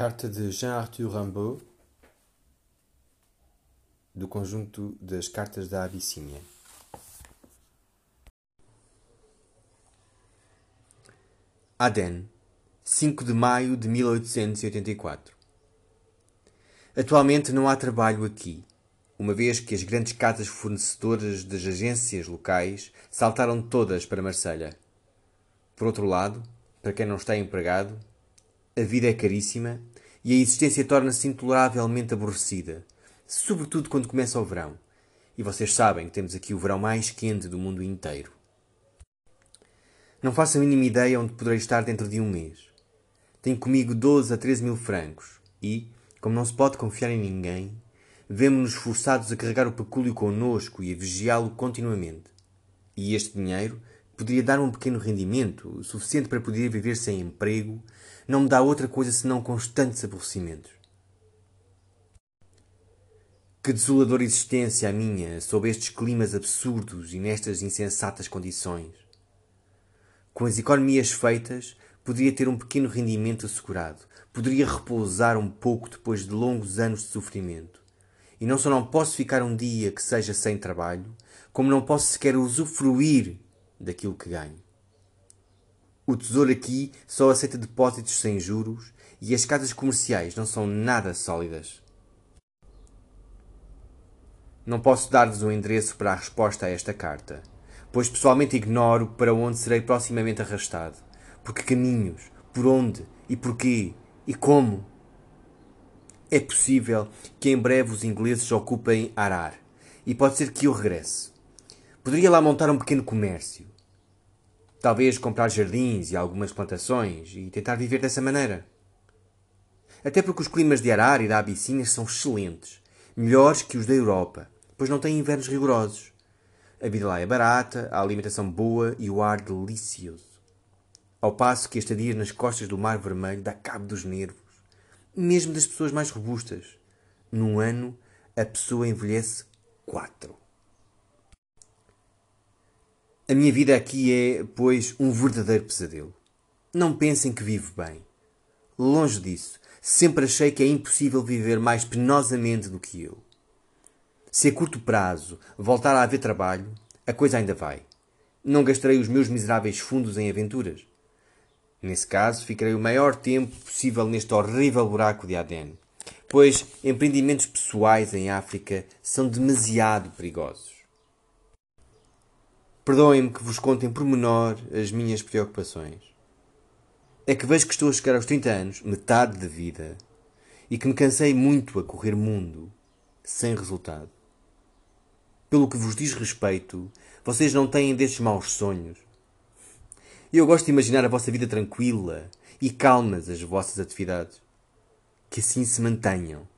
Carta de Jean-Arthur Rimbaud, do conjunto das Cartas da Abissínia. Aden, 5 de maio de 1884. Atualmente não há trabalho aqui, uma vez que as grandes casas fornecedoras das agências locais saltaram todas para Marselha. Por outro lado, para quem não está empregado, a vida é caríssima e a existência torna-se intoleravelmente aborrecida, sobretudo quando começa o verão. E vocês sabem que temos aqui o verão mais quente do mundo inteiro. Não faço a mínima ideia onde poderei estar dentro de um mês. Tenho comigo 12 a 13 mil francos e, como não se pode confiar em ninguém, vemo-nos forçados a carregar o pecúlio connosco e a vigiá-lo continuamente. E este dinheiro poderia dar um pequeno rendimento, suficiente para poder viver sem emprego, não me dá outra coisa senão constantes aborrecimentos. Que desoladora existência a minha sob estes climas absurdos e nestas insensatas condições. Com as economias feitas, poderia ter um pequeno rendimento assegurado, poderia repousar um pouco depois de longos anos de sofrimento. E não só não posso ficar um dia que seja sem trabalho, como não posso sequer usufruir daquilo que ganho. O tesouro aqui só aceita depósitos sem juros e as casas comerciais não são nada sólidas. Não posso dar-vos um endereço para a resposta a esta carta, pois pessoalmente ignoro para onde serei proximamente arrastado, por que caminhos, por onde e porquê e como. É possível que em breve os ingleses ocupem Arar, e pode ser que eu regresse. Poderia lá montar um pequeno comércio. Talvez comprar jardins e algumas plantações e tentar viver dessa maneira. Até porque os climas de Arar e da Abissínia são excelentes, melhores que os da Europa, pois não têm invernos rigorosos. A vida lá é barata, a alimentação boa e o ar delicioso. Ao passo que a estadia nas costas do Mar Vermelho dá cabo dos nervos, mesmo das pessoas mais robustas. Num ano, a pessoa envelhece quatro. A minha vida aqui é, pois, um verdadeiro pesadelo. Não pensem que vivo bem. Longe disso, sempre achei que é impossível viver mais penosamente do que eu. Se a curto prazo voltar a haver trabalho, a coisa ainda vai. Não gastarei os meus miseráveis fundos em aventuras. Nesse caso, ficarei o maior tempo possível neste horrível buraco de Aden, pois empreendimentos pessoais em África são demasiado perigosos. Perdoem-me que vos conte em pormenor as minhas preocupações. É que vejo que estou a chegar aos 30 anos, metade da vida, e que me cansei muito a correr mundo, sem resultado. Pelo que vos diz respeito, vocês não têm destes maus sonhos. Eu gosto de imaginar a vossa vida tranquila e calmas as vossas atividades. Que assim se mantenham.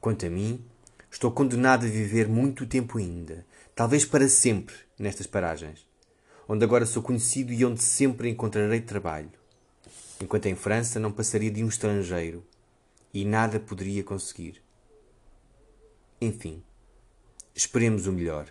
Quanto a mim, Estou condenado a viver muito tempo ainda, talvez para sempre, nestas paragens, onde agora sou conhecido e onde sempre encontrarei trabalho, enquanto em França não passaria de um estrangeiro e nada poderia conseguir. Enfim, esperemos o melhor.